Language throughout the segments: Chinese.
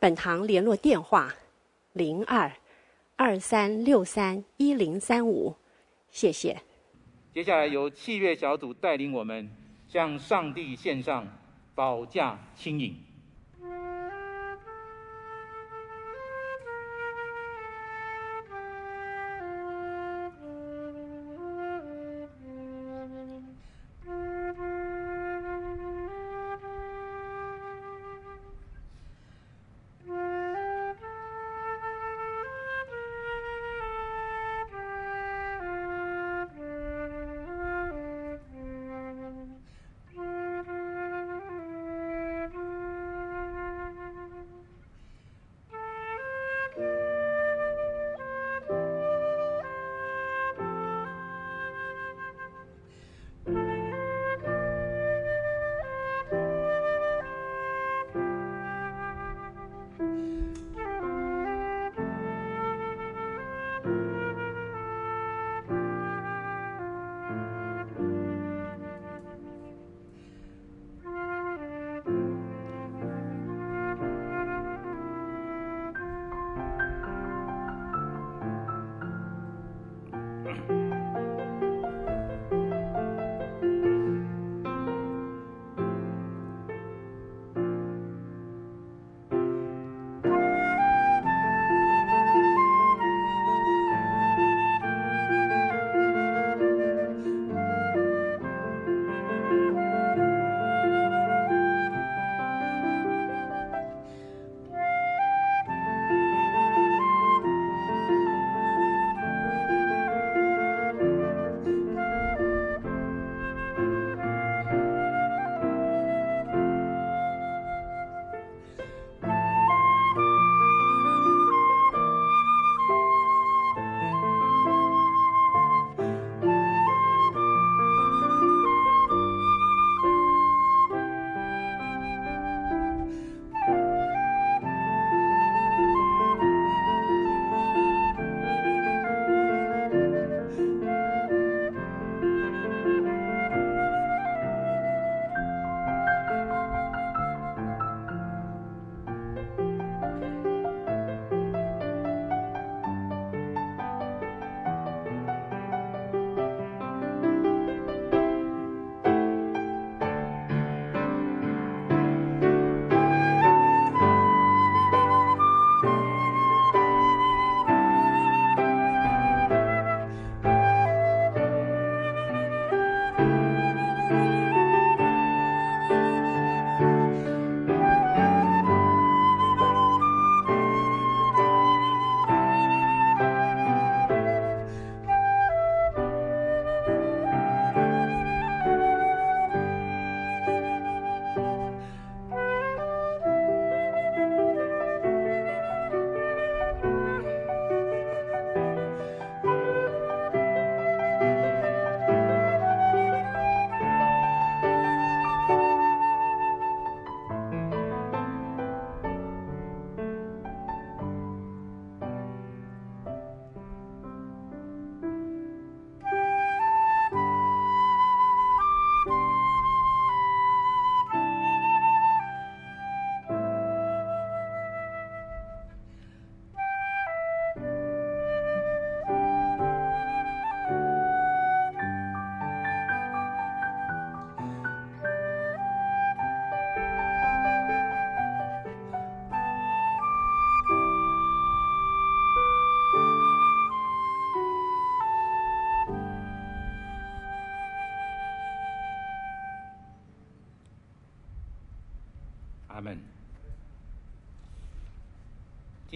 本堂联络电话：零二二三六三一零三五。谢谢。接下来由器乐小组带领我们向上帝献上保驾轻盈。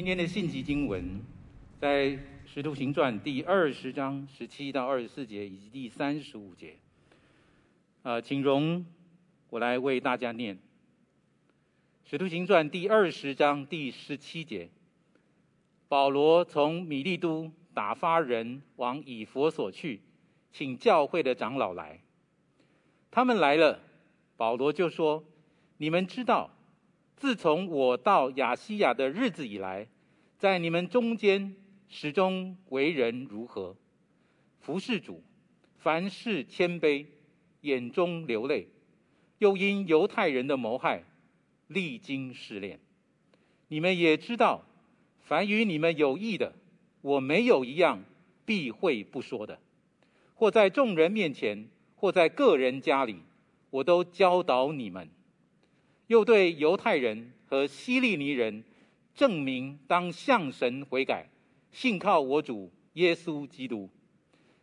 今天的信息经文在《使徒行传》第二十章十七到二十四节以及第三十五节。呃，请容我来为大家念。使徒行传第二十章第十七节，保罗从米利都打发人往以佛所去，请教会的长老来。他们来了，保罗就说：“你们知道，自从我到亚细亚的日子以来，在你们中间始终为人如何，服侍主，凡事谦卑，眼中流泪，又因犹太人的谋害。”历经试炼，你们也知道，凡与你们有益的，我没有一样避讳不说的，或在众人面前，或在个人家里，我都教导你们。又对犹太人和希利尼人证明，当向神悔改，信靠我主耶稣基督。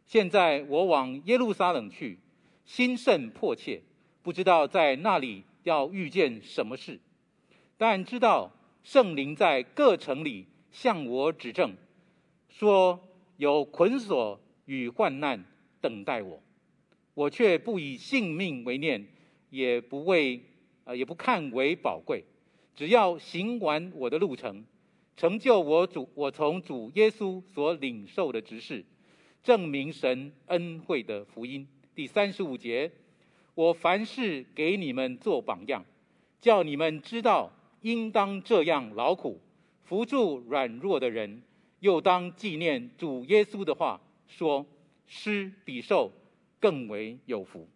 现在我往耶路撒冷去，心甚迫切，不知道在那里。要遇见什么事，但知道圣灵在各城里向我指证，说有捆锁与患难等待我，我却不以性命为念，也不为呃也不看为宝贵，只要行完我的路程，成就我主我从主耶稣所领受的职事，证明神恩惠的福音。第三十五节。我凡事给你们做榜样，叫你们知道应当这样劳苦，扶助软弱的人，又当纪念主耶稣的话，说施比受更为有福。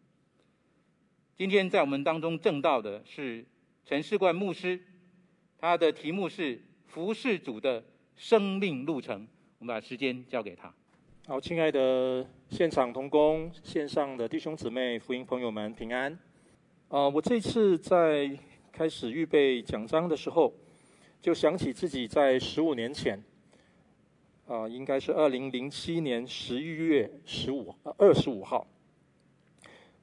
今天在我们当中证道的是陈世冠牧师，他的题目是服侍主的生命路程。我们把时间交给他。好，亲爱的现场同工、线上的弟兄姊妹、福音朋友们，平安。啊、呃，我这次在开始预备讲章的时候，就想起自己在十五年前，啊、呃，应该是二零零七年十一月十五、二十五号，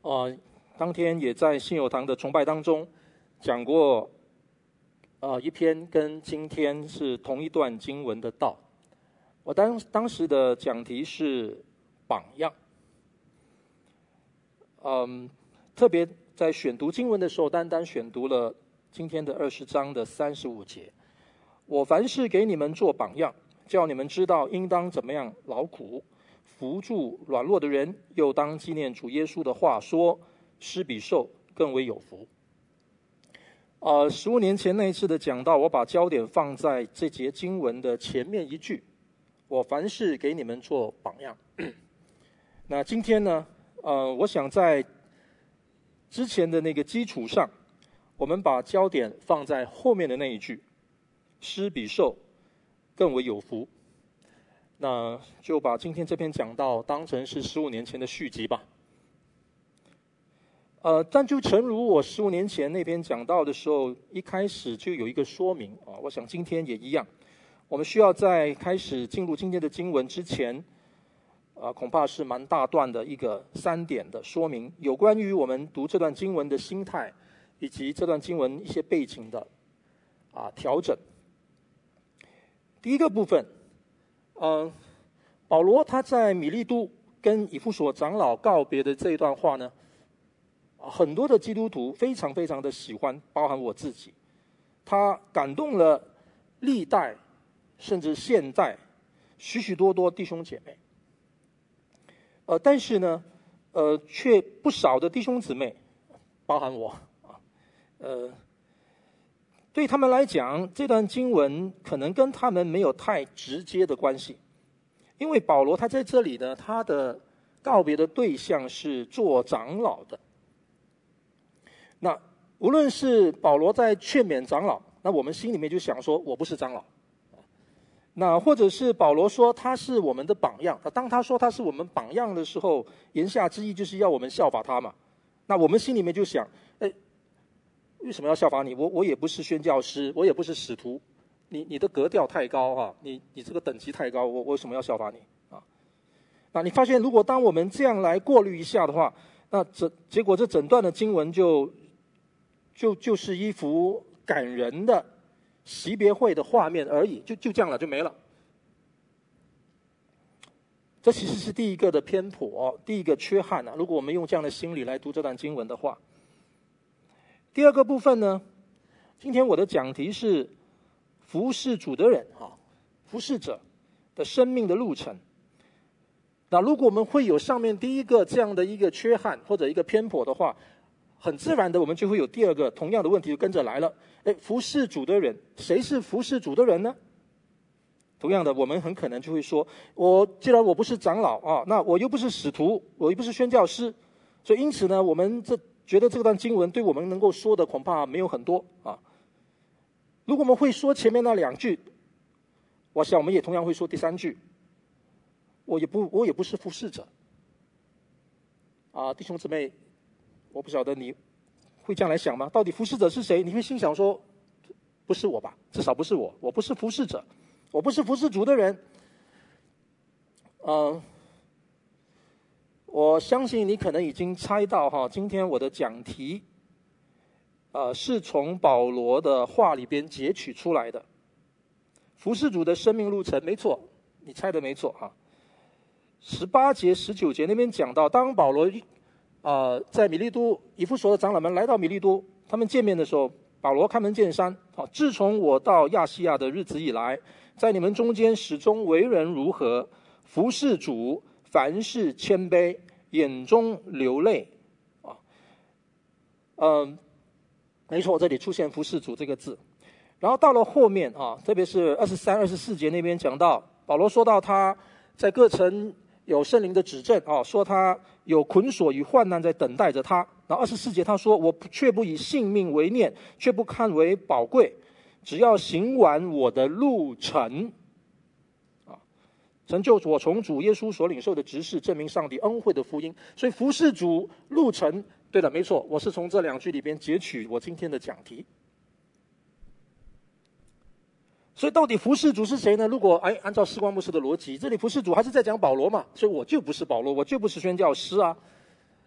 啊、呃，当天也在信友堂的崇拜当中讲过，啊、呃，一篇跟今天是同一段经文的道。我当当时的讲题是榜样，嗯，特别在选读经文的时候，单单选读了今天的二十章的三十五节。我凡事给你们做榜样，叫你们知道应当怎么样劳苦，扶助软弱的人，又当纪念主耶稣的话说，施比受更为有福。呃，十五年前那一次的讲道，我把焦点放在这节经文的前面一句。我凡事给你们做榜样。那今天呢？呃，我想在之前的那个基础上，我们把焦点放在后面的那一句：“施比受更为有福。”那就把今天这篇讲道当成是十五年前的续集吧。呃，但就诚如我十五年前那篇讲道的时候，一开始就有一个说明啊，我想今天也一样。我们需要在开始进入今天的经文之前，啊，恐怕是蛮大段的一个三点的说明，有关于我们读这段经文的心态，以及这段经文一些背景的啊调整。第一个部分，嗯，保罗他在米利都跟以弗所长老告别的这一段话呢，很多的基督徒非常非常的喜欢，包含我自己，他感动了历代。甚至现代，许许多多弟兄姐妹，呃，但是呢，呃，却不少的弟兄姊妹，包含我啊，呃，对他们来讲，这段经文可能跟他们没有太直接的关系，因为保罗他在这里呢，他的告别的对象是做长老的。那无论是保罗在劝勉长老，那我们心里面就想说，我不是长老。那或者是保罗说他是我们的榜样，当他说他是我们榜样的时候，言下之意就是要我们效法他嘛。那我们心里面就想，哎，为什么要效法你？我我也不是宣教师，我也不是使徒，你你的格调太高哈，你你这个等级太高，我我为什么要效法你啊？那你发现，如果当我们这样来过滤一下的话，那这结果这整段的经文就就就是一幅感人的。惜别会的画面而已，就就这样了，就没了。这其实是第一个的偏颇，第一个缺憾啊。如果我们用这样的心理来读这段经文的话，第二个部分呢，今天我的讲题是服侍主的人啊，服侍者的生命的路程。那如果我们会有上面第一个这样的一个缺憾或者一个偏颇的话，很自然的我们就会有第二个同样的问题就跟着来了。诶，服侍主的人，谁是服侍主的人呢？同样的，我们很可能就会说，我既然我不是长老啊，那我又不是使徒，我又不是宣教师，所以因此呢，我们这觉得这段经文对我们能够说的恐怕没有很多啊。如果我们会说前面那两句，我想我们也同样会说第三句。我也不，我也不是服侍者。啊，弟兄姊妹，我不晓得你会这样来想吗？到底服侍者是谁？你会心想说，不是我吧？至少不是我，我不是服侍者，我不是服侍主的人。嗯，我相信你可能已经猜到哈，今天我的讲题，呃，是从保罗的话里边截取出来的。服侍主的生命路程，没错，你猜的没错哈。十八节、十九节那边讲到，当保罗、呃、在米利都以弗所的长老们来到米利都，他们见面的时候，保罗开门见山：啊，自从我到亚细亚的日子以来，在你们中间始终为人如何，服侍主，凡事谦卑，眼中流泪。啊，嗯，没错，这里出现“服侍主”这个字。然后到了后面啊，特别是二十三、二十四节那边讲到，保罗说到他在各城。有圣灵的指证啊，说他有捆锁与患难在等待着他。那二十四节他说：“我却不以性命为念，却不看为宝贵，只要行完我的路程，啊，成就我从主耶稣所领受的职事，证明上帝恩惠的福音。所以服侍主路程，对的，没错，我是从这两句里边截取我今天的讲题。”所以到底服侍主是谁呢？如果哎，按照士光牧师的逻辑，这里服侍主还是在讲保罗嘛？所以我就不是保罗，我就不是宣教师啊。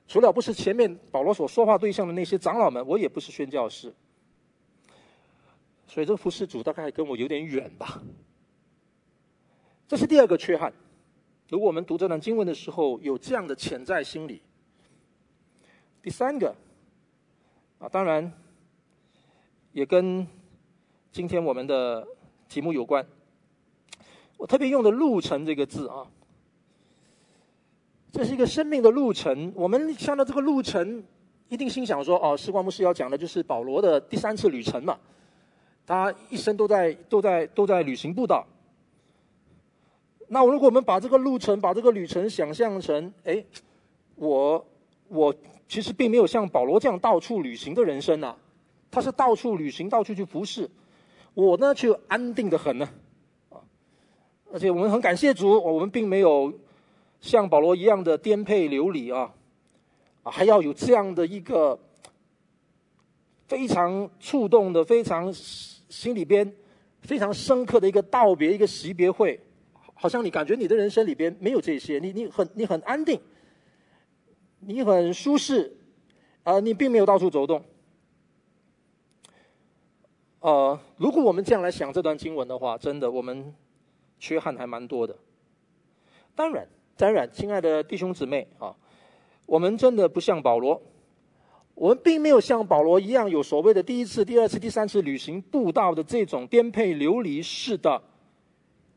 除了不是前面保罗所说话对象的那些长老们，我也不是宣教师。所以这个服侍主大概跟我有点远吧。这是第二个缺憾。如果我们读这段经文的时候有这样的潜在心理。第三个啊，当然也跟今天我们的。题目有关，我特别用的“路程”这个字啊，这是一个生命的路程。我们看到这个路程，一定心想说：“哦，时光牧师要讲的就是保罗的第三次旅程嘛，他一生都在都在都在旅行布道。”那如果我们把这个路程、把这个旅程想象成，哎，我我其实并没有像保罗这样到处旅行的人生呐，他是到处旅行，到处去服侍。我呢，却安定的很呢，啊，而且我们很感谢主，我们并没有像保罗一样的颠沛流离啊，啊，还要有这样的一个非常触动的、非常心里边非常深刻的一个道别、一个惜别会，好像你感觉你的人生里边没有这些，你你很你很安定，你很舒适，啊，你并没有到处走动。呃，如果我们这样来想这段经文的话，真的我们缺憾还蛮多的。当然，当然，亲爱的弟兄姊妹啊，我们真的不像保罗，我们并没有像保罗一样有所谓的第一次、第二次、第三次旅行布道的这种颠沛流离式的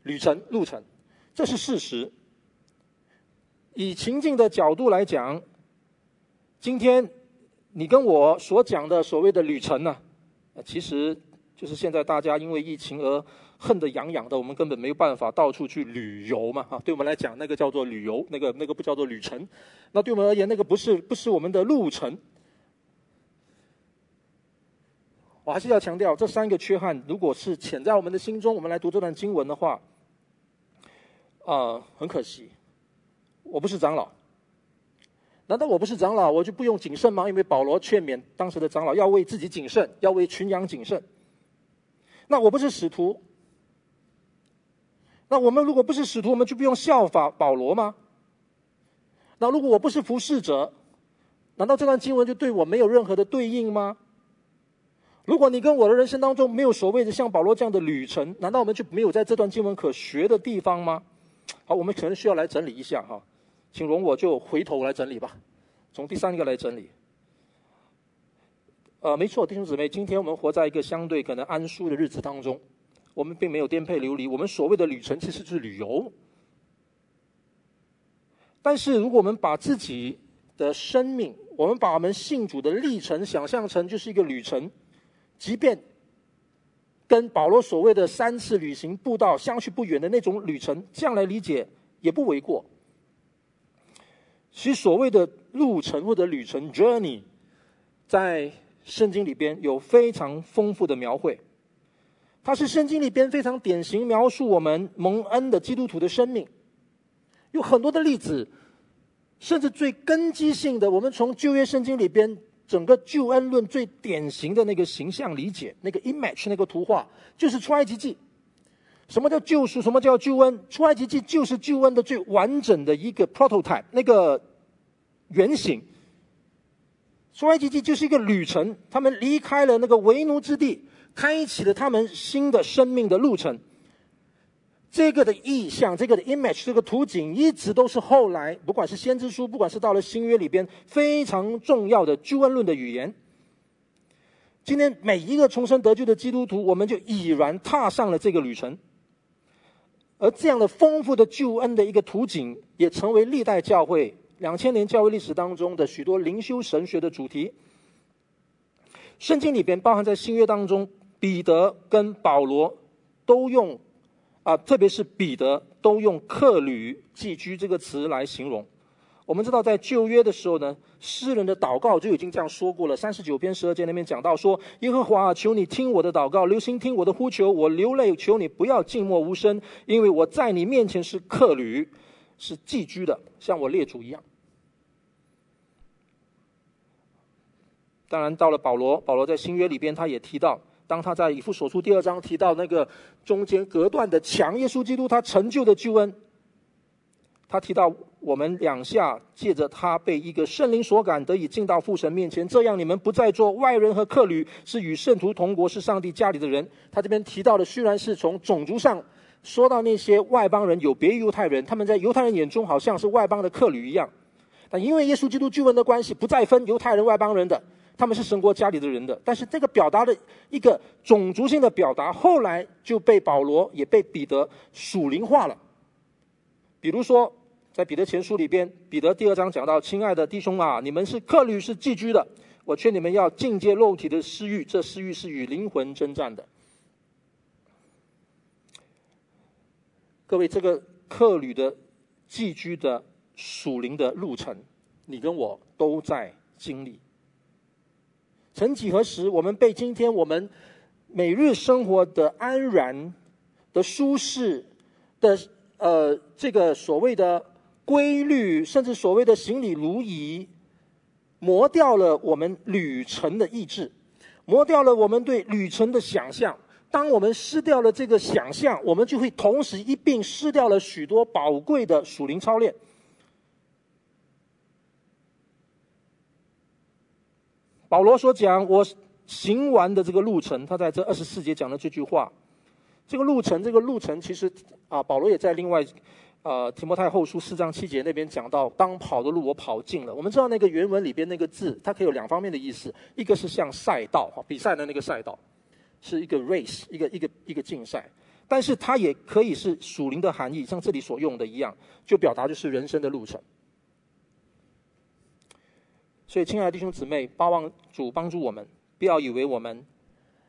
旅程路程，这是事实。以情境的角度来讲，今天你跟我所讲的所谓的旅程呢，其实。就是现在大家因为疫情而恨得痒痒的，我们根本没有办法到处去旅游嘛，哈，对我们来讲，那个叫做旅游，那个那个不叫做旅程，那对我们而言，那个不是不是我们的路程。我还是要强调，这三个缺憾，如果是潜在我们的心中，我们来读这段经文的话，啊、呃，很可惜，我不是长老。难道我不是长老，我就不用谨慎吗？因为保罗劝勉当时的长老要为自己谨慎，要为群羊谨慎。那我不是使徒，那我们如果不是使徒，我们就不用效法保罗吗？那如果我不是服侍者，难道这段经文就对我没有任何的对应吗？如果你跟我的人生当中没有所谓的像保罗这样的旅程，难道我们就没有在这段经文可学的地方吗？好，我们可能需要来整理一下哈，请容我就回头来整理吧，从第三个来整理。呃，没错，弟兄姊妹，今天我们活在一个相对可能安舒的日子当中，我们并没有颠沛流离。我们所谓的旅程其实是旅游。但是，如果我们把自己的生命，我们把我们信主的历程想象成就是一个旅程，即便跟保罗所谓的三次旅行步道相去不远的那种旅程，这样来理解也不为过。其实，所谓的路程或者旅程 （journey） 在圣经里边有非常丰富的描绘，它是圣经里边非常典型描述我们蒙恩的基督徒的生命，有很多的例子，甚至最根基性的，我们从旧约圣经里边整个救恩论最典型的那个形象理解，那个 image 那个图画，就是出埃及记。什么叫救赎？什么叫救恩？出埃及记就是救恩的最完整的一个 prototype，那个原型。出埃及记就是一个旅程，他们离开了那个为奴之地，开启了他们新的生命的路程。这个的意象，这个的 image，这个图景，一直都是后来不管是先知书，不管是到了新约里边非常重要的救恩论的语言。今天每一个重生得救的基督徒，我们就已然踏上了这个旅程，而这样的丰富的救恩的一个图景，也成为历代教会。两千年教会历史当中的许多灵修神学的主题，圣经里边包含在新约当中，彼得跟保罗都用啊，特别是彼得都用客旅寄居这个词来形容。我们知道在旧约的时候呢，诗人的祷告就已经这样说过了，三十九篇十二节里面讲到说：耶和华啊，求你听我的祷告，留心听我的呼求，我流泪，求你不要静默无声，因为我在你面前是客旅，是寄居的，像我列祖一样。当然，到了保罗，保罗在新约里边，他也提到，当他在以弗所书第二章提到那个中间隔断的墙，耶稣基督他成就的救恩，他提到我们两下借着他被一个圣灵所感，得以进到父神面前，这样你们不再做外人和客旅，是与圣徒同国，是上帝家里的人。他这边提到的虽然是从种族上说到那些外邦人有别于犹太人，他们在犹太人眼中好像是外邦的客旅一样，但因为耶稣基督救恩的关系，不再分犹太人、外邦人的。他们是神国家里的人的，但是这个表达的一个种族性的表达，后来就被保罗也被彼得属灵化了。比如说，在彼得前书里边，彼得第二章讲到：“亲爱的弟兄啊，你们是客旅，是寄居的，我劝你们要禁戒肉体的私欲，这私欲是与灵魂争战的。”各位，这个客旅的寄居的属灵的路程，你跟我都在经历。曾几何时，我们被今天我们每日生活的安然、的舒适的呃这个所谓的规律，甚至所谓的行礼如仪，磨掉了我们旅程的意志，磨掉了我们对旅程的想象。当我们失掉了这个想象，我们就会同时一并失掉了许多宝贵的属灵操练。保罗所讲，我行完的这个路程，他在这二十四节讲的这句话，这个路程，这个路程，其实啊，保罗也在另外，呃，提摩太后书四章七节那边讲到，当跑的路我跑尽了。我们知道那个原文里边那个字，它可以有两方面的意思，一个是像赛道哈，比赛的那个赛道，是一个 race，一个一个一个竞赛，但是它也可以是属灵的含义，像这里所用的一样，就表达就是人生的路程。所以，亲爱的弟兄姊妹，巴望主帮助我们，不要以为我们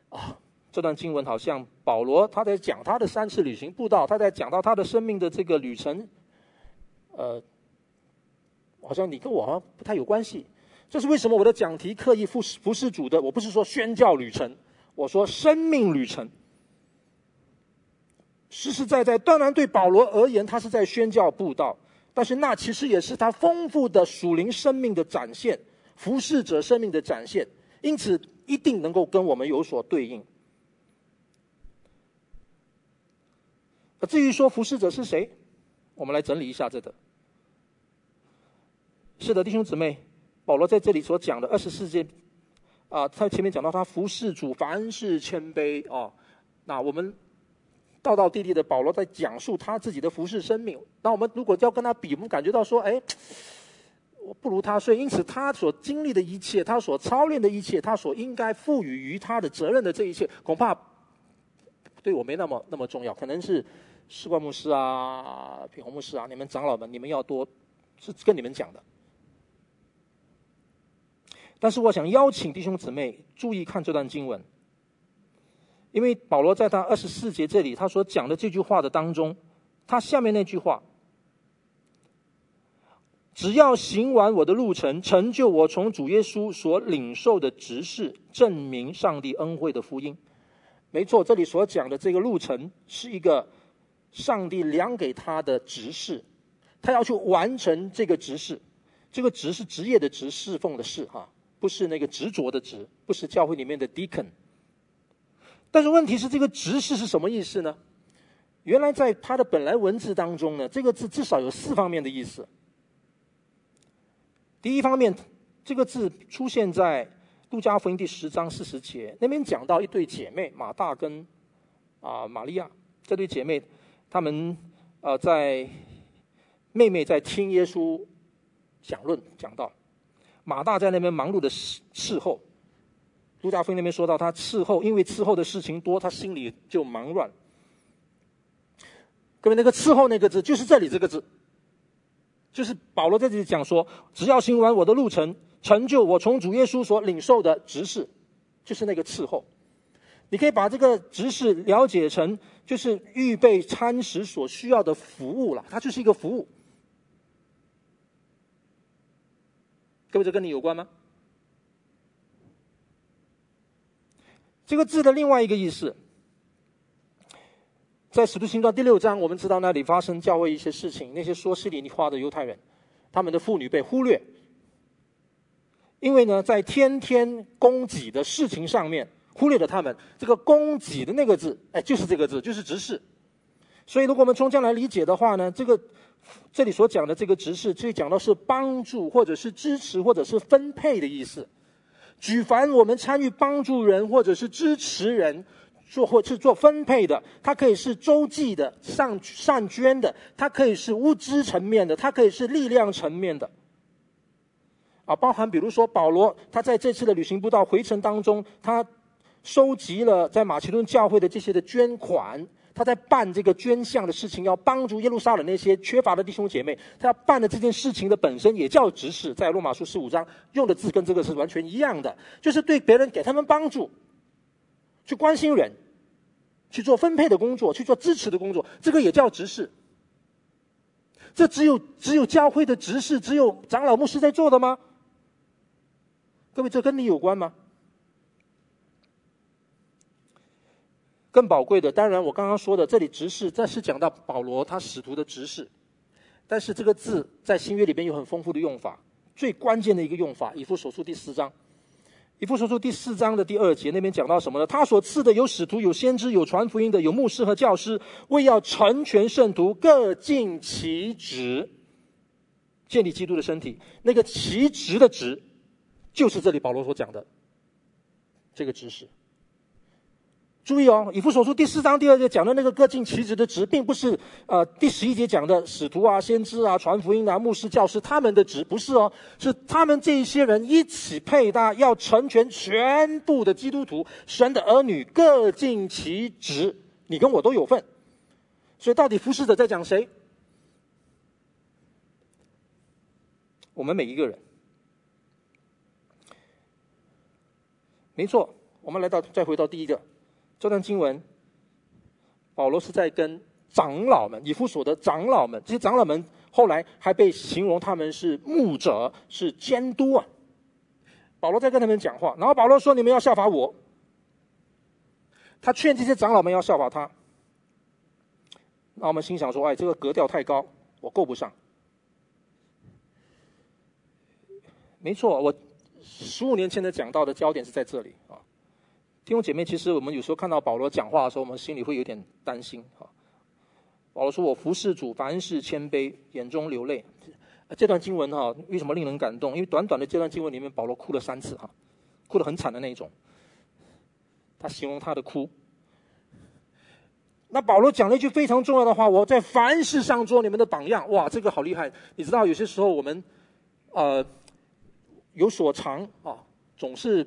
啊，这段经文好像保罗他在讲他的三次旅行步道，他在讲到他的生命的这个旅程，呃，好像你跟我好像不太有关系。这是为什么？我的讲题刻意服服侍主的，我不是说宣教旅程，我说生命旅程。实实在在，当然对保罗而言，他是在宣教步道，但是那其实也是他丰富的属灵生命的展现。服侍者生命的展现，因此一定能够跟我们有所对应。至于说服侍者是谁，我们来整理一下这个。是的，弟兄姊妹，保罗在这里所讲的二十四节，啊，他前面讲到他服侍主，凡事谦卑哦。那我们道道地地的保罗在讲述他自己的服侍生命。那我们如果要跟他比，我们感觉到说，哎。我不如他，所以因此他所经历的一切，他所操练的一切，他所应该赋予于他的责任的这一切，恐怕对我没那么那么重要。可能是士冠牧师啊、品红牧师啊，你们长老们，你们要多是跟你们讲的。但是我想邀请弟兄姊妹注意看这段经文，因为保罗在他二十四节这里他所讲的这句话的当中，他下面那句话。只要行完我的路程，成就我从主耶稣所领受的职事，证明上帝恩惠的福音。没错，这里所讲的这个路程是一个上帝量给他的职事，他要去完成这个职事。这个职是职业的职，侍奉的侍，哈，不是那个执着的执，不是教会里面的 deacon。但是问题是，这个职事是什么意思呢？原来在他的本来文字当中呢，这个字至少有四方面的意思。第一方面，这个字出现在路加福音第十章四十节，那边讲到一对姐妹马大跟啊玛利亚这对姐妹，她们呃在妹妹在听耶稣讲论讲到，马大在那边忙碌的伺候，路加福音那边说到他伺候，因为伺候的事情多，他心里就忙乱。各位，那个伺候那个字就是这里这个字。就是保罗在这里讲说，只要行完我的路程，成就我从主耶稣所领受的职事，就是那个伺候。你可以把这个职事了解成，就是预备餐食所需要的服务了，它就是一个服务。各位，这跟你有关吗？这个字的另外一个意思。在《使徒行传》第六章，我们知道那里发生教会一些事情。那些说希利话的犹太人，他们的妇女被忽略，因为呢，在天天供给的事情上面忽略了他们。这个“供给”的那个字，哎，就是这个字，就是职事。所以，如果我们从这样来理解的话呢，这个这里所讲的这个职事，这讲到是帮助，或者是支持，或者是分配的意思。举凡我们参与帮助人，或者是支持人。做或是做分配的，它可以是周济的、善善捐的，它可以是物资层面的，它可以是力量层面的。啊，包含比如说保罗，他在这次的旅行布道回程当中，他收集了在马其顿教会的这些的捐款，他在办这个捐项的事情，要帮助耶路撒冷那些缺乏的弟兄姐妹。他要办的这件事情的本身也叫执事，在罗马书十五章用的字跟这个是完全一样的，就是对别人给他们帮助。去关心人，去做分配的工作，去做支持的工作，这个也叫执事。这只有只有教会的执事，只有长老牧师在做的吗？各位，这跟你有关吗？更宝贵的，当然我刚刚说的这里执事，这是讲到保罗他使徒的执事，但是这个字在新约里边有很丰富的用法，最关键的一个用法，以弗所书第四章。以弗所书第四章的第二节那边讲到什么呢？他所赐的有使徒，有先知，有传福音的，有牧师和教师，为要成全圣徒，各尽其职，建立基督的身体。那个其职的职，就是这里保罗所讲的这个知识。注意哦，以弗所书第四章第二节讲的那个各尽其职的职，并不是呃第十一节讲的使徒啊、先知啊、传福音啊、牧师、教师他们的职，不是哦，是他们这一些人一起配搭，要成全全部的基督徒、神的儿女，各尽其职。你跟我都有份，所以到底服侍者在讲谁？我们每一个人，没错。我们来到，再回到第一个。这段经文，保罗是在跟长老们，以弗所的长老们，这些长老们后来还被形容他们是牧者，是监督啊。保罗在跟他们讲话，然后保罗说：“你们要效法我。”他劝这些长老们要效法他。那我们心想说：“哎，这个格调太高，我够不上。”没错，我十五年前的讲到的焦点是在这里。弟兄姐妹，其实我们有时候看到保罗讲话的时候，我们心里会有点担心。哈，保罗说：“我服侍主，凡事谦卑，眼中流泪。”这段经文哈，为什么令人感动？因为短短的这段经文里面，保罗哭了三次哈，哭得很惨的那种。他形容他的哭。那保罗讲了一句非常重要的话：“我在凡事上做你们的榜样。”哇，这个好厉害！你知道，有些时候我们呃，有所长啊，总是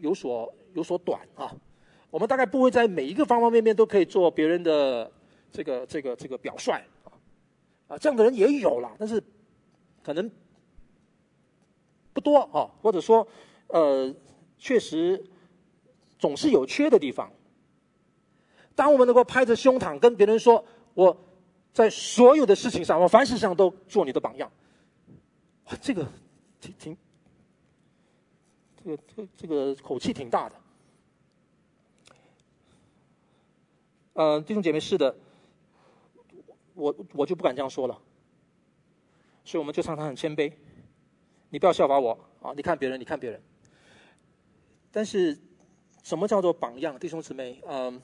有所有所短啊。我们大概不会在每一个方方面面都可以做别人的这个这个这个表率啊，啊，这样的人也有啦，但是可能不多啊，或者说呃，确实总是有缺的地方。当我们能够拍着胸膛跟别人说，我在所有的事情上，我凡事上都做你的榜样，这个挺挺，这个这个这个口气挺大的。呃，弟兄姐妹，是的，我我就不敢这样说了，所以我们就常常很谦卑。你不要效法我啊！你看别人，你看别人。但是，什么叫做榜样？弟兄姊妹，嗯、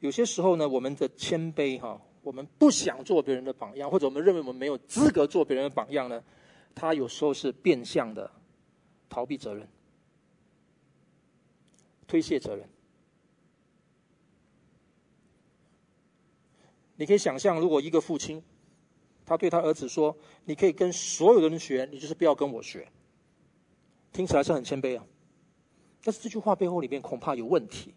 有些时候呢，我们的谦卑哈、我们不想做别人的榜样，或者我们认为我们没有资格做别人的榜样呢，他有时候是变相的逃避责任，推卸责任。你可以想象，如果一个父亲，他对他儿子说：“你可以跟所有的人学，你就是不要跟我学。”听起来是很谦卑啊，但是这句话背后里面恐怕有问题。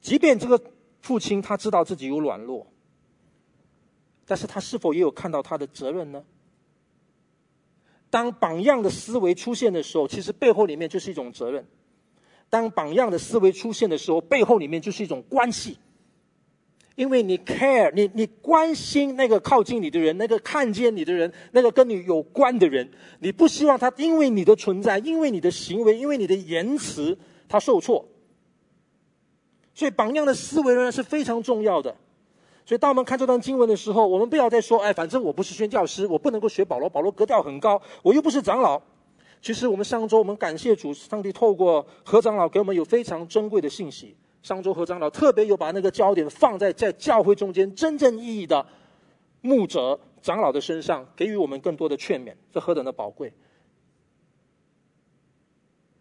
即便这个父亲他知道自己有软弱，但是他是否也有看到他的责任呢？当榜样的思维出现的时候，其实背后里面就是一种责任。当榜样的思维出现的时候，背后里面就是一种关系，因为你 care，你你关心那个靠近你的人，那个看见你的人，那个跟你有关的人，你不希望他因为你的存在，因为你的行为，因为你的言辞，他受挫。所以榜样的思维仍然是非常重要的。所以当我们看这段经文的时候，我们不要再说，哎，反正我不是宣教师，我不能够学保罗，保罗格调很高，我又不是长老。其实我们上周我们感谢主，上帝透过何长老给我们有非常珍贵的信息。上周何长老特别有把那个焦点放在在教会中间真正意义的牧者长老的身上，给予我们更多的劝勉，这何等的宝贵！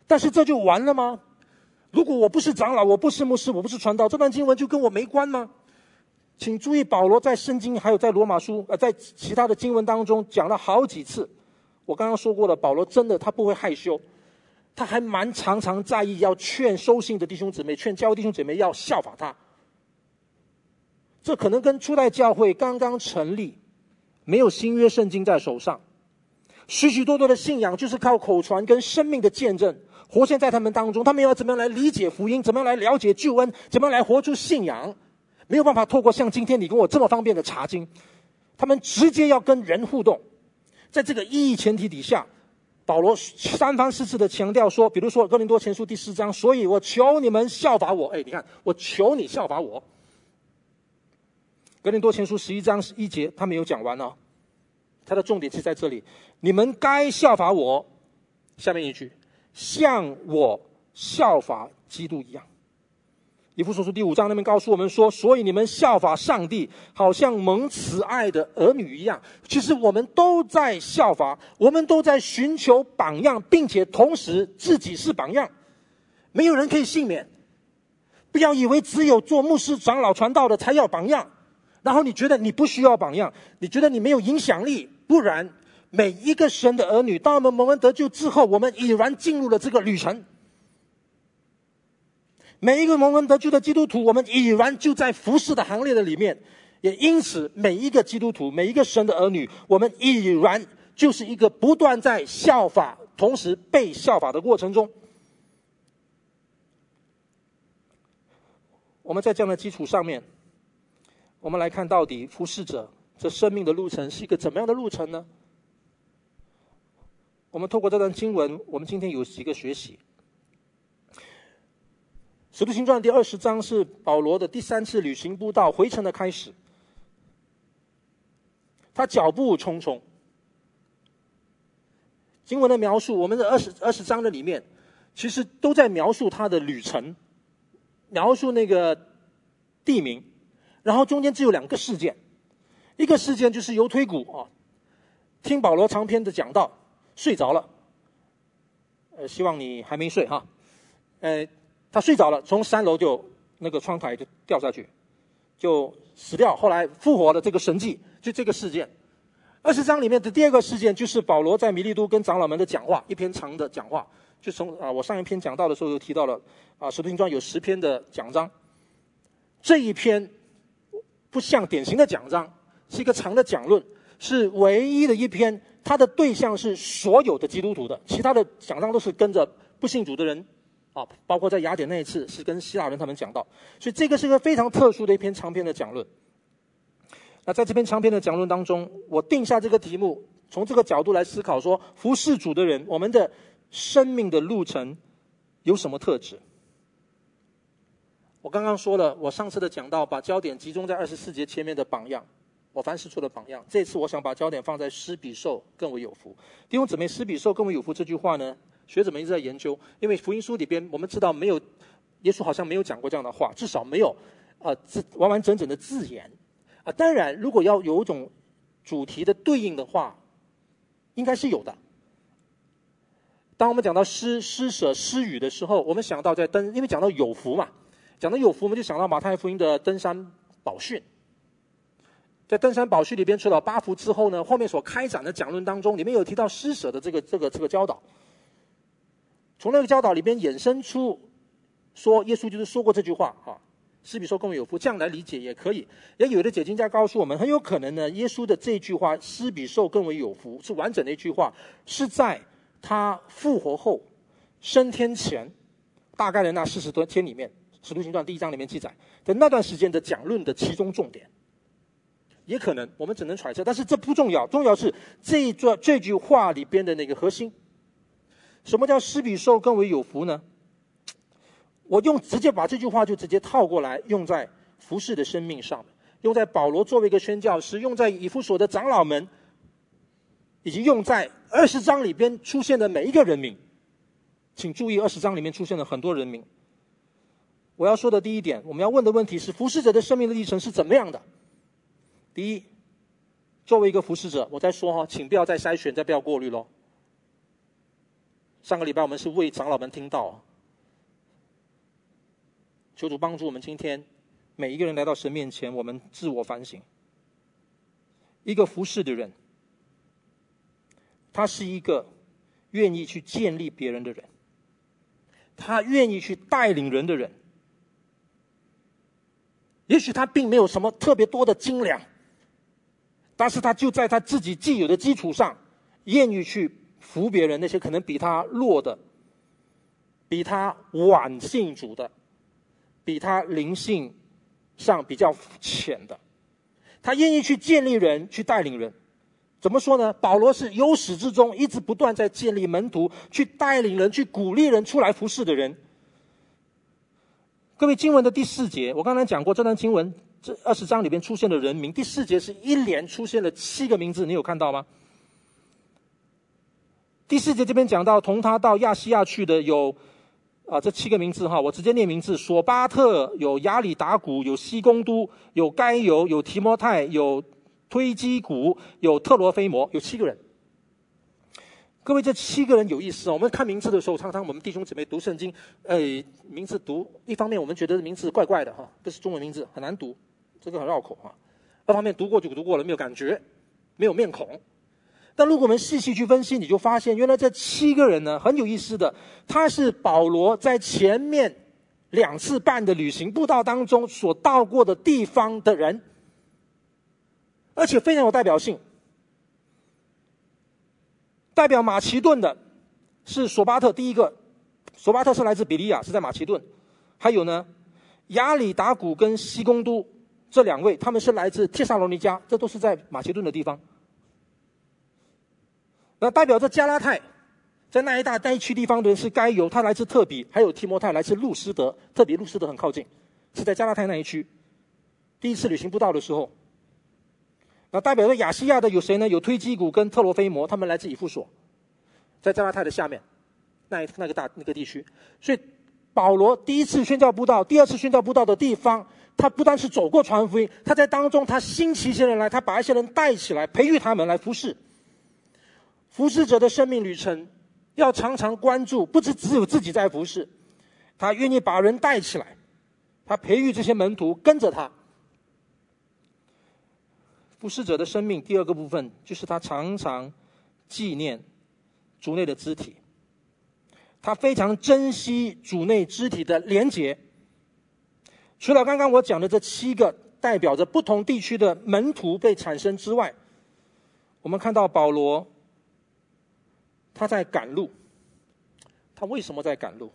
但是这就完了吗？如果我不是长老，我不是牧师，我不是传道，这段经文就跟我没关吗？请注意，保罗在圣经还有在罗马书呃，在其他的经文当中讲了好几次。我刚刚说过了，保罗真的他不会害羞，他还蛮常常在意要劝收信的弟兄姊妹，劝教会弟兄姊妹要效法他。这可能跟初代教会刚刚成立，没有新约圣经在手上，许许多多的信仰就是靠口传跟生命的见证活现在他们当中。他们要怎么样来理解福音？怎么样来了解救恩？怎么样来活出信仰？没有办法透过像今天你跟我这么方便的查经，他们直接要跟人互动。在这个意义前提底下，保罗三番四次的强调说，比如说《哥林多前书》第四章，所以我求你们效法我。哎，你看，我求你效法我。《哥林多前书》十一章一节，他没有讲完、哦，他的重点是在这里，你们该效法我。下面一句，像我效法基督一样。以弗所书第五章那边告诉我们说，所以你们效法上帝，好像蒙慈爱的儿女一样。其实我们都在效法，我们都在寻求榜样，并且同时自己是榜样。没有人可以幸免。不要以为只有做牧师、长老、传道的才要榜样，然后你觉得你不需要榜样，你觉得你没有影响力。不然，每一个神的儿女，当我们蒙恩得救之后，我们已然进入了这个旅程。每一个蒙恩得救的基督徒，我们已然就在服侍的行列的里面，也因此每一个基督徒，每一个神的儿女，我们已然就是一个不断在效法，同时被效法的过程中。我们在这样的基础上面，我们来看到底服侍者这生命的路程是一个怎么样的路程呢？我们透过这段经文，我们今天有几个学习。《使徒行传》第二十章是保罗的第三次旅行步道回程的开始。他脚步匆匆。经文的描述，我们的二十二十章的里面，其实都在描述他的旅程，描述那个地名，然后中间只有两个事件，一个事件就是犹推古啊，听保罗长篇的讲道睡着了。呃，希望你还没睡哈，呃。他睡着了，从三楼就那个窗台就掉下去，就死掉。后来复活的这个神迹，就这个事件。二十章里面的第二个事件就是保罗在米利都跟长老们的讲话，一篇长的讲话。就从啊，我上一篇讲到的时候就提到了啊，使徒行传有十篇的讲章，这一篇不像典型的讲章，是一个长的讲论，是唯一的一篇，它的对象是所有的基督徒的，其他的讲章都是跟着不信主的人啊，包括在雅典那一次是跟希腊人他们讲到，所以这个是一个非常特殊的一篇长篇的讲论。那在这篇长篇的讲论当中，我定下这个题目，从这个角度来思考说，服侍主的人，我们的。生命的路程有什么特质？我刚刚说了，我上次的讲到，把焦点集中在二十四节前面的榜样，我凡事做的榜样。这次我想把焦点放在施比受更为有福。弟兄姊妹，施比受更为有福这句话呢，学者们一直在研究，因为福音书里边我们知道没有，耶稣好像没有讲过这样的话，至少没有啊字完完整整的字眼啊。当然，如果要有一种主题的对应的话，应该是有的。当我们讲到施施舍施予的时候，我们想到在登，因为讲到有福嘛，讲到有福，我们就想到马太福音的登山宝训。在登山宝训里边，除了八福之后呢，后面所开展的讲论当中，里面有提到施舍的这个这个这个教导。从那个教导里边衍生出，说耶稣就是说过这句话哈，施比受更为有福，这样来理解也可以。也有的解经家告诉我们，很有可能呢，耶稣的这句话施比受更为有福是完整的一句话，是在。他复活后升天前，大概的那四十多天里面，《使徒行传》第一章里面记载在那段时间的讲论的其中重点，也可能我们只能揣测，但是这不重要，重要是这一段这句话里边的那个核心。什么叫施比受更为有福呢？我用直接把这句话就直接套过来，用在服侍的生命上，用在保罗作为一个宣教师，用在以弗所的长老们。以及用在二十章里边出现的每一个人名，请注意，二十章里面出现了很多人名。我要说的第一点，我们要问的问题是：服侍者的生命的历程是怎么样的？第一，作为一个服侍者，我在说哈，请不要再筛选，再不要过滤喽。上个礼拜我们是为长老们听到，求主帮助我们，今天每一个人来到神面前，我们自我反省。一个服侍的人。他是一个愿意去建立别人的人，他愿意去带领人的人。也许他并没有什么特别多的斤两，但是他就在他自己既有的基础上，愿意去扶别人。那些可能比他弱的，比他晚信主的，比他灵性上比较浅的，他愿意去建立人，去带领人。怎么说呢？保罗是由始至终一直不断在建立门徒，去带领人，去鼓励人出来服侍的人。各位，经文的第四节，我刚才讲过，这段经文这二十章里边出现的人名，第四节是一连出现了七个名字，你有看到吗？第四节这边讲到同他到亚细亚去的有啊，这七个名字哈，我直接念名字：索巴特，有亚里达古，有西宫都，有该犹，有提摩太，有。推基古，有特罗菲摩，有七个人。各位，这七个人有意思哦。我们看名字的时候，常常我们弟兄姊妹读圣经，哎，名字读一方面我们觉得名字怪怪的哈，不是中文名字很难读，这个很绕口哈。二方面读过就读过了，没有感觉，没有面孔。但如果我们细细去分析，你就发现原来这七个人呢，很有意思的，他是保罗在前面两次办的旅行布道当中所到过的地方的人。而且非常有代表性。代表马其顿的是索巴特，第一个，索巴特是来自比利亚，是在马其顿。还有呢，亚里达古跟西贡都这两位，他们是来自帖撒罗尼迦，这都是在马其顿的地方。那代表着加拉太，在那一大那一区地方的人是该犹，他来自特比，还有提摩太来自路斯德，特比路斯德很靠近，是在加拉太那一区。第一次旅行布道的时候。那代表着亚细亚的有谁呢？有推基古跟特罗菲摩，他们来自以弗所，在加拉太的下面，那那个大那个地区。所以保罗第一次宣教布道，第二次宣教布道的地方，他不单是走过传福音，他在当中他兴起一些人来，他把一些人带起来，培育他们来服侍。服侍者的生命旅程要常常关注，不是只有自己在服侍，他愿意把人带起来，他培育这些门徒跟着他。服侍者的生命第二个部分，就是他常常纪念主内的肢体，他非常珍惜主内肢体的连结。除了刚刚我讲的这七个代表着不同地区的门徒被产生之外，我们看到保罗他在赶路，他为什么在赶路？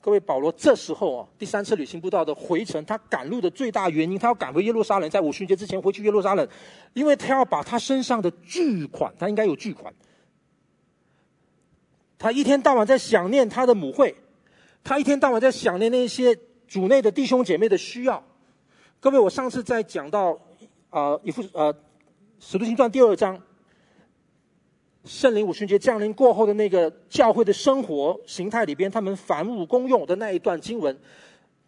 各位，保罗这时候啊，第三次旅行布道的回程，他赶路的最大原因，他要赶回耶路撒冷，在五旬节之前回去耶路撒冷，因为他要把他身上的巨款，他应该有巨款，他一天到晚在想念他的母会，他一天到晚在想念那些主内的弟兄姐妹的需要。各位，我上次在讲到啊、呃，一副呃，《使徒行传》第二章。圣灵五旬节降临过后的那个教会的生活形态里边，他们凡物公用的那一段经文，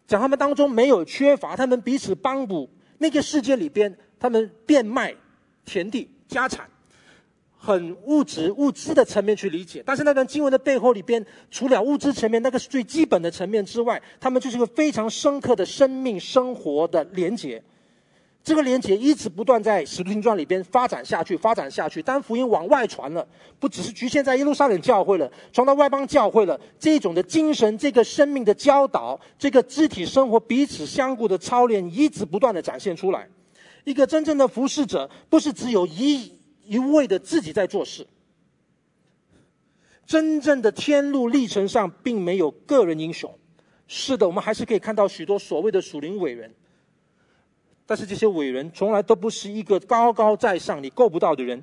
讲他们当中没有缺乏，他们彼此帮补。那个世界里边，他们变卖田地家产，很物质物质的层面去理解。但是那段经文的背后里边，除了物质层面那个是最基本的层面之外，他们就是个非常深刻的生命生活的连结。这个连结一直不断在《使徒行传》里边发展下去，发展下去。当福音往外传了，不只是局限在耶路撒冷教会了，传到外邦教会了。这种的精神，这个生命的教导，这个肢体生活彼此相顾的操练，一直不断的展现出来。一个真正的服侍者，不是只有一一味的自己在做事。真正的天路历程上，并没有个人英雄。是的，我们还是可以看到许多所谓的属灵伟人。但是这些伟人从来都不是一个高高在上、你够不到的人。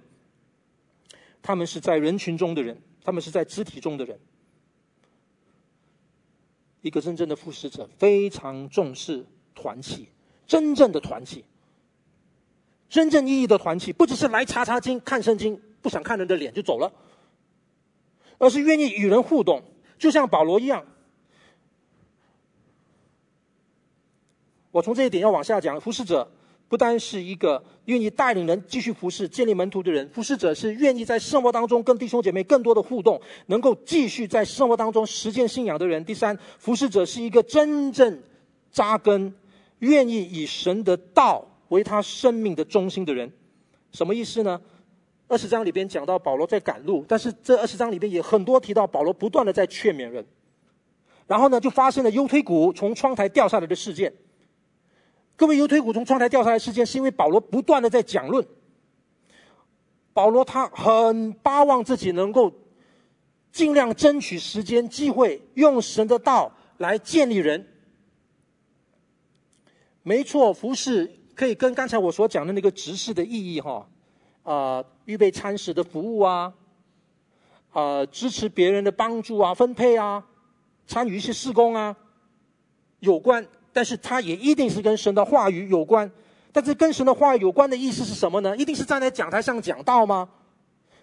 他们是在人群中的人，他们是在肢体中的人。一个真正的服侍者非常重视团契，真正的团契，真正意义的团契，不只是来查查经、看圣经，不想看人的脸就走了，而是愿意与人互动，就像保罗一样。我从这一点要往下讲，服侍者不单是一个愿意带领人继续服侍、建立门徒的人，服侍者是愿意在生活当中跟弟兄姐妹更多的互动，能够继续在生活当中实践信仰的人。第三，服侍者是一个真正扎根、愿意以神的道为他生命的中心的人。什么意思呢？二十章里边讲到保罗在赶路，但是这二十章里边也很多提到保罗不断的在劝勉人。然后呢，就发生了犹推谷从窗台掉下来的事件。各位有推谷从窗台掉下来事件，是因为保罗不断的在讲论。保罗他很巴望自己能够尽量争取时间机会，用神的道来建立人。没错，服侍可以跟刚才我所讲的那个执事的意义哈，啊，预备餐食的服务啊，啊，支持别人的帮助啊，分配啊，参与一些事工啊，有关。但是它也一定是跟神的话语有关，但是跟神的话语有关的意思是什么呢？一定是站在讲台上讲道吗？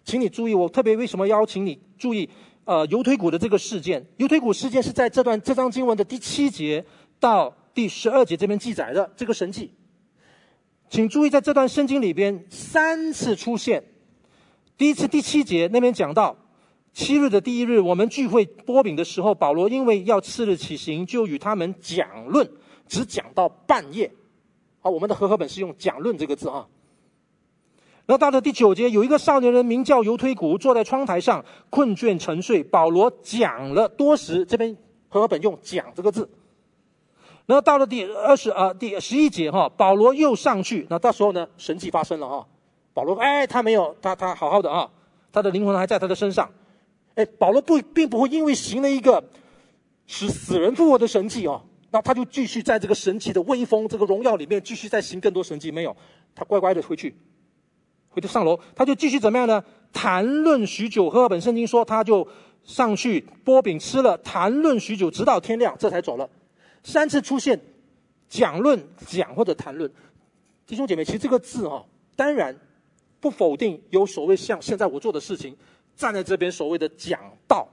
请你注意，我特别为什么邀请你注意？呃，犹腿骨的这个事件，犹腿骨事件是在这段这章经文的第七节到第十二节这边记载的这个神迹。请注意，在这段圣经里边三次出现，第一次第七节那边讲到。七日的第一日，我们聚会擘饼的时候，保罗因为要次日起行，就与他们讲论，只讲到半夜。好，我们的和合本是用“讲论”这个字啊。然后到了第九节，有一个少年人名叫犹推古，坐在窗台上困倦沉睡。保罗讲了多时，这边和合本用“讲”这个字。然后到了第二十啊第十一节哈，保罗又上去，那到时候呢，神迹发生了哈。保罗哎，他没有，他他好好的啊，他的灵魂还在他的身上。哎，保罗不并不会因为行了一个使死人复活的神迹哦，那他就继续在这个神迹的威风、这个荣耀里面继续再行更多神迹。没有，他乖乖的回去，回头上楼，他就继续怎么样呢？谈论许久。和合本圣经说，他就上去剥饼吃了，谈论许久，直到天亮，这才走了。三次出现讲论、讲或者谈论，弟兄姐妹，其实这个字、哦，当然不否定有所谓像现在我做的事情。站在这边所谓的讲道，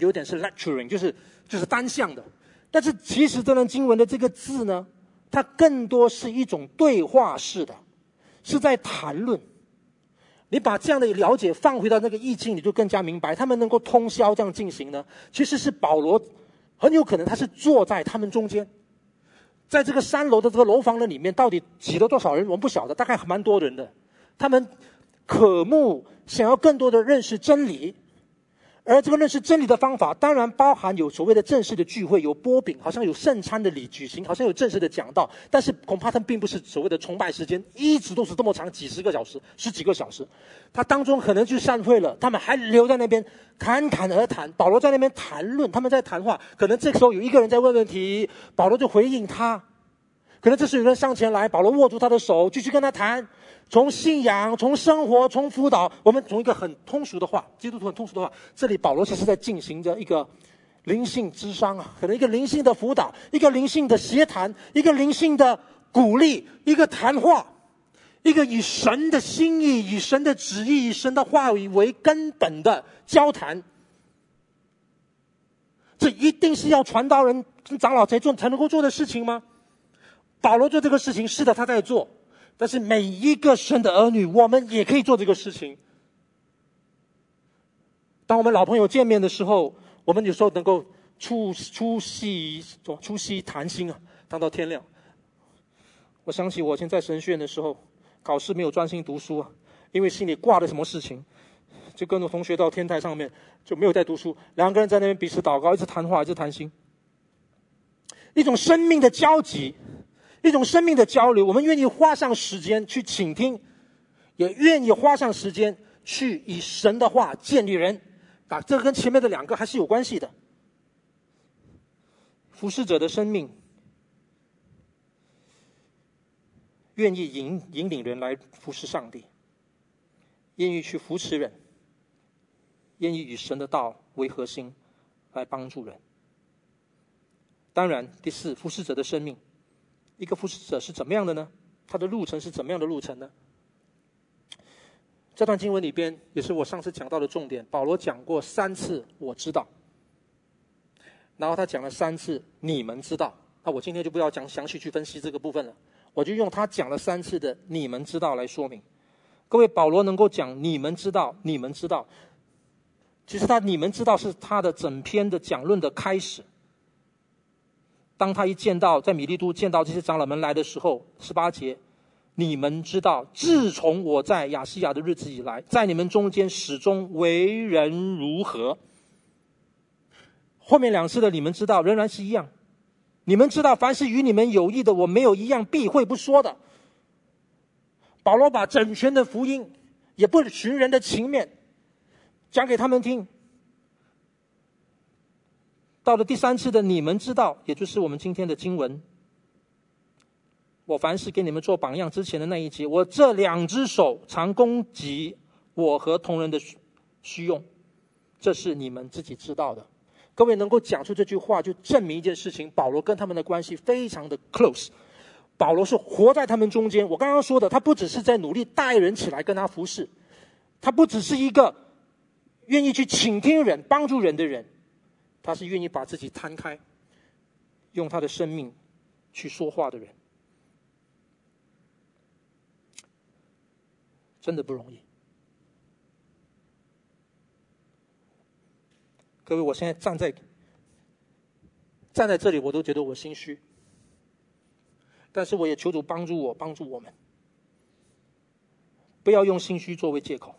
有点是 lecturing，就是就是单向的。但是其实这段经文的这个字呢，它更多是一种对话式的，是在谈论。你把这样的了解放回到那个意境，你就更加明白，他们能够通宵这样进行呢，其实是保罗很有可能他是坐在他们中间，在这个三楼的这个楼房的里面，到底挤了多少人，我们不晓得，大概蛮多人的。他们渴慕想要更多的认识真理。而这个认识真理的方法，当然包含有所谓的正式的聚会，有波饼，好像有圣餐的礼举行，好像有正式的讲道。但是恐怕他并不是所谓的崇拜时间，一直都是这么长，几十个小时，十几个小时。他当中可能就散会了，他们还留在那边侃侃而谈。保罗在那边谈论，他们在谈话。可能这个时候有一个人在问问题，保罗就回应他。可能这时有人上前来，保罗握住他的手，继续跟他谈。从信仰，从生活，从辅导，我们从一个很通俗的话，基督徒很通俗的话，这里保罗其实在进行着一个灵性之商啊，可能一个灵性的辅导，一个灵性的协谈，一个灵性的鼓励，一个谈话，一个以神的心意、以神的旨意、以神的话语为根本的交谈。这一定是要传道人跟长老才做才能够做的事情吗？保罗做这个事情，是的，他在做。但是每一个神的儿女，我们也可以做这个事情。当我们老朋友见面的时候，我们有时候能够促促膝促膝谈心啊，谈到天亮。我想起我以前在神学院的时候，考试没有专心读书啊，因为心里挂了什么事情，就跟着同学到天台上面，就没有在读书。两个人在那边彼此祷告，一直谈话，一直谈心，一种生命的交集。一种生命的交流，我们愿意花上时间去倾听，也愿意花上时间去以神的话建立人，啊，这跟前面的两个还是有关系的。服侍者的生命，愿意引引领人来服侍上帝，愿意去扶持人，愿意以神的道为核心来帮助人。当然，第四，服侍者的生命。一个服侍者是怎么样的呢？他的路程是怎么样的路程呢？这段经文里边也是我上次讲到的重点。保罗讲过三次“我知道”，然后他讲了三次“你们知道”。那我今天就不要讲详细去分析这个部分了，我就用他讲了三次的“你们知道”来说明。各位，保罗能够讲“你们知道”，你们知道，其实他“你们知道”是他的整篇的讲论的开始。当他一见到在米利都见到这些长老们来的时候，十八节，你们知道，自从我在亚细亚的日子以来，在你们中间始终为人如何。后面两次的你们知道，仍然是一样。你们知道，凡是与你们有益的，我没有一样避讳不说的。保罗把整全的福音，也不寻人的情面，讲给他们听。到了第三次的，你们知道，也就是我们今天的经文。我凡是给你们做榜样之前的那一节，我这两只手常供给我和同人的需用，这是你们自己知道的。各位能够讲出这句话，就证明一件事情：保罗跟他们的关系非常的 close。保罗是活在他们中间。我刚刚说的，他不只是在努力带人起来跟他服侍，他不只是一个愿意去倾听人、帮助人的人。他是愿意把自己摊开，用他的生命去说话的人，真的不容易。各位，我现在站在站在这里，我都觉得我心虚。但是我也求主帮助我，帮助我们，不要用心虚作为借口。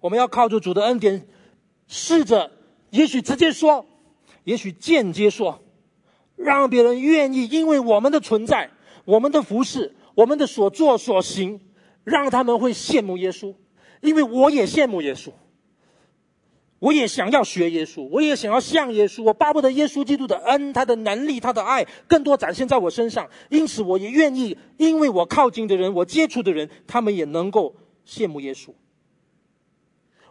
我们要靠着主的恩典。试着，也许直接说，也许间接说，让别人愿意因为我们的存在、我们的服侍、我们的所作所行，让他们会羡慕耶稣。因为我也羡慕耶稣，我也想要学耶稣，我也想要像耶稣。我巴不得耶稣基督的恩、他的能力、他的爱更多展现在我身上。因此，我也愿意，因为我靠近的人，我接触的人，他们也能够羡慕耶稣。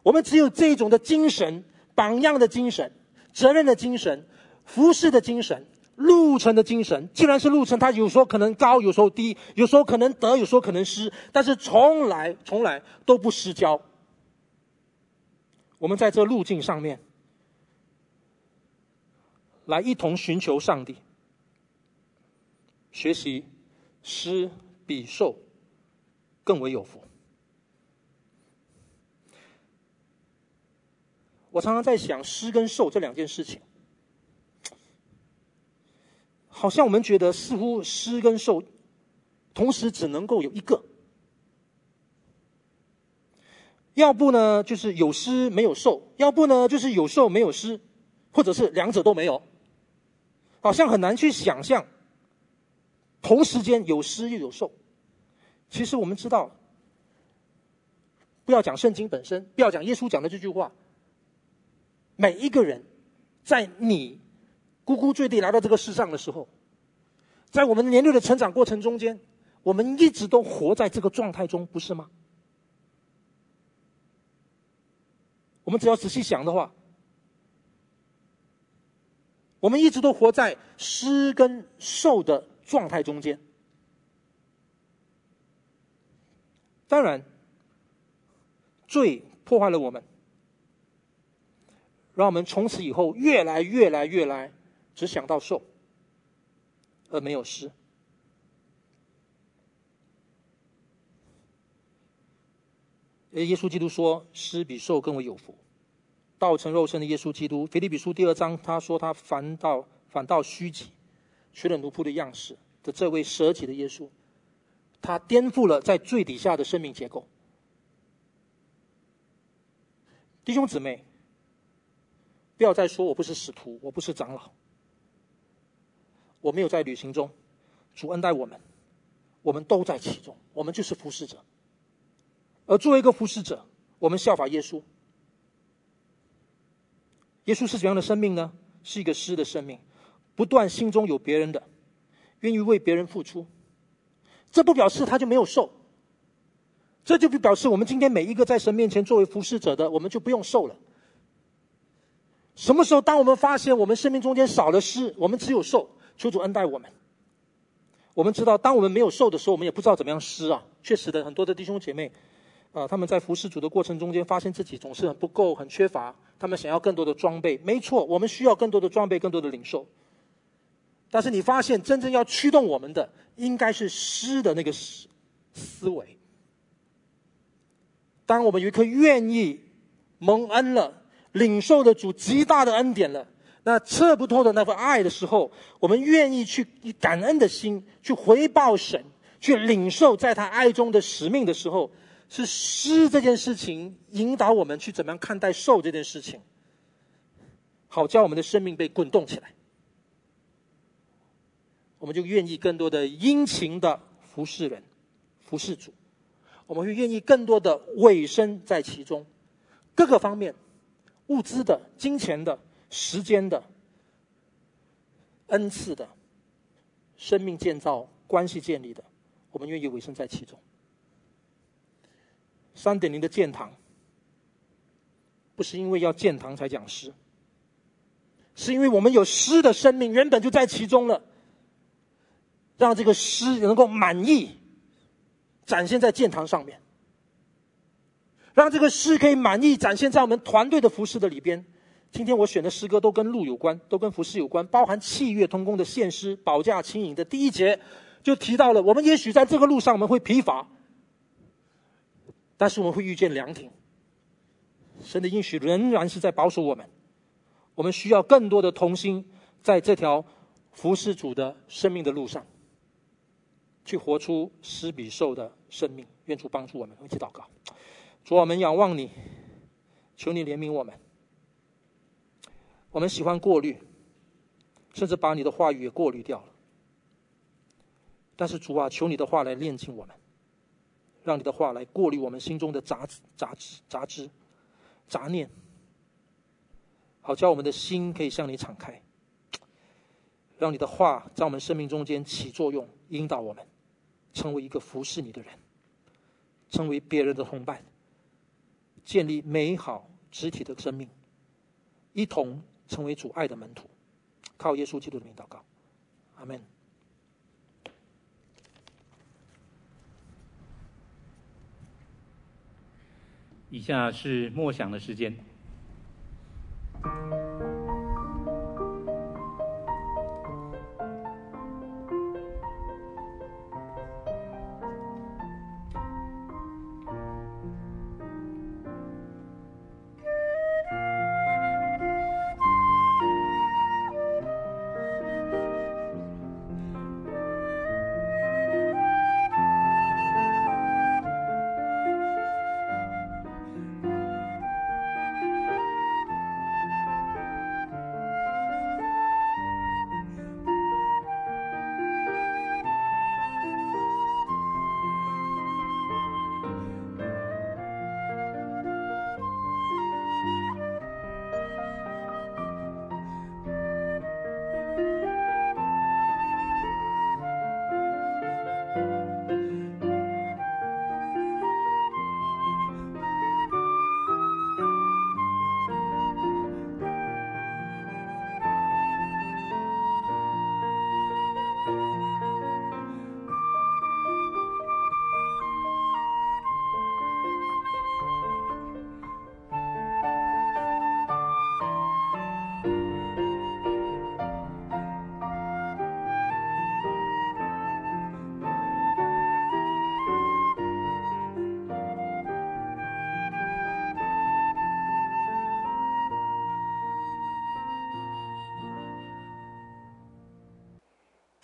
我们只有这种的精神，榜样的精神，责任的精神，服侍的精神，路程的精神。既然是路程，它有时候可能高，有时候低，有时候可能得，有时候可能失，但是从来从来都不失焦。我们在这路径上面，来一同寻求上帝，学习施比受更为有福。我常常在想，施跟受这两件事情，好像我们觉得似乎施跟受，同时只能够有一个。要不呢，就是有施没有受；要不呢，就是有受没有施，或者是两者都没有。好像很难去想象，同时间有施又有受。其实我们知道，不要讲圣经本身，不要讲耶稣讲的这句话，每一个人，在你呱呱坠地来到这个世上的时候，在我们年龄的成长过程中间，我们一直都活在这个状态中，不是吗？我们只要仔细想的话，我们一直都活在施跟受的状态中间。当然，罪破坏了我们，让我们从此以后越来越来越来只想到受，而没有施。耶稣基督说：“施比受更为有福。”道成肉身的耶稣基督，腓立比书第二章，他说他反倒反倒虚己，取了奴仆的样式的这位舍己的耶稣，他颠覆了在最底下的生命结构。弟兄姊妹，不要再说我不是使徒，我不是长老，我没有在旅行中，主恩待我们，我们都在其中，我们就是服侍者。而作为一个服侍者，我们效法耶稣。耶稣是怎样的生命呢？是一个诗的生命，不断心中有别人的，愿意为别人付出。这不表示他就没有受，这就表示我们今天每一个在神面前作为服侍者的，我们就不用受了。什么时候，当我们发现我们生命中间少了施，我们只有受，求主恩待我们。我们知道，当我们没有受的时候，我们也不知道怎么样施啊。确实的，很多的弟兄姐妹。啊，他们在服侍主的过程中间，发现自己总是很不够、很缺乏。他们想要更多的装备，没错，我们需要更多的装备、更多的领受。但是你发现，真正要驱动我们的，应该是施的那个思思维。当我们有一颗愿意蒙恩了、领受的主极大的恩典了，那测不透的那份爱的时候，我们愿意去以感恩的心去回报神，去领受在他爱中的使命的时候。是施这件事情引导我们去怎么样看待受这件事情，好叫我们的生命被滚动起来，我们就愿意更多的殷勤的服侍人、服侍主，我们会愿意更多的委身在其中，各个方面，物资的、金钱的、时间的、恩赐的、生命建造、关系建立的，我们愿意委身在其中。三点零的建堂，不是因为要建堂才讲诗，是因为我们有诗的生命，原本就在其中了，让这个诗能够满意展现在建堂上面，让这个诗可以满意展现在我们团队的服饰的里边。今天我选的诗歌都跟路有关，都跟服饰有关，包含器乐通工的献诗、保驾轻盈的第一节就提到了，我们也许在这个路上我们会疲乏。但是我们会遇见凉亭，神的应许仍然是在保守我们。我们需要更多的同心，在这条服侍主的生命的路上，去活出施比受的生命。愿主帮助我们，一起祷告。主，我们仰望你，求你怜悯我们。我们喜欢过滤，甚至把你的话语也过滤掉了。但是主啊，求你的话来炼净我们。让你的话来过滤我们心中的杂、杂质、杂质、杂念，好叫我们的心可以向你敞开。让你的话在我们生命中间起作用，引导我们成为一个服侍你的人，成为别人的同伴，建立美好肢体的生命，一同成为主爱的门徒。靠耶稣基督的名祷告，阿门。以下是默想的时间。